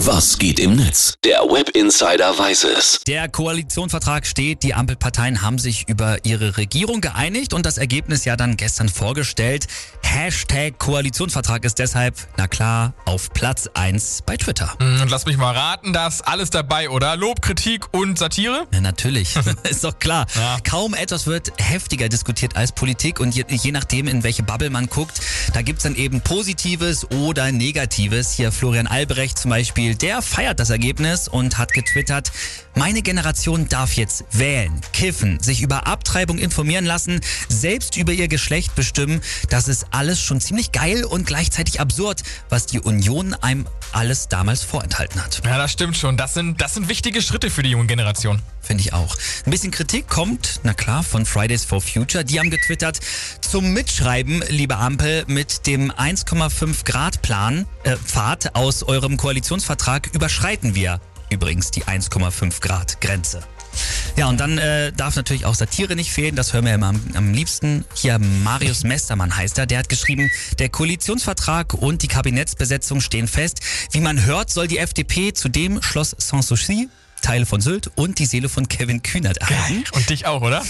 Was geht im Netz? Der Web Insider weiß es. Der Koalitionsvertrag steht, die Ampelparteien haben sich über ihre Regierung geeinigt und das Ergebnis ja dann gestern vorgestellt. Hashtag Koalitionsvertrag ist deshalb, na klar, auf Platz 1 bei Twitter. Hm, Und lass mich mal raten, da ist alles dabei, oder? Lob, Kritik und Satire? Ja, natürlich, ist doch klar. Ja. Kaum etwas wird heftiger diskutiert als Politik und je, je nachdem, in welche Bubble man guckt, da gibt's dann eben Positives oder Negatives. Hier Florian Albrecht zum Beispiel, der feiert das Ergebnis und hat getwittert, meine Generation darf jetzt wählen, kiffen, sich über Abtreibung informieren lassen, selbst über ihr Geschlecht bestimmen. Das ist alles schon ziemlich geil und gleichzeitig absurd, was die Union einem alles damals vorenthalten hat. Ja, das stimmt schon. Das sind, das sind wichtige Schritte für die junge Generation. Finde ich auch. Ein bisschen Kritik kommt, na klar, von Fridays for Future. Die haben getwittert, zum Mitschreiben, liebe Ampel, mit dem 1,5 Grad Plan, äh, Pfad aus eurem Koalitionsvertrag überschreiten wir übrigens die 1,5 Grad Grenze. Ja, und dann äh, darf natürlich auch Satire nicht fehlen. Das hören wir immer am, am liebsten. Hier Marius Mestermann heißt er. Der hat geschrieben, der Koalitionsvertrag und die Kabinettsbesetzung stehen fest. Wie man hört, soll die FDP zudem Schloss Sanssouci, Teile von Sylt und die Seele von Kevin Kühnert erhalten. Und dich auch, oder?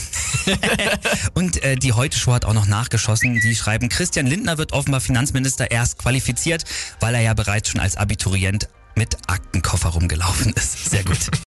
Und äh, die Heute-Show hat auch noch nachgeschossen. Die schreiben, Christian Lindner wird offenbar Finanzminister erst qualifiziert, weil er ja bereits schon als Abiturient mit Aktenkoffer rumgelaufen ist. Sehr gut.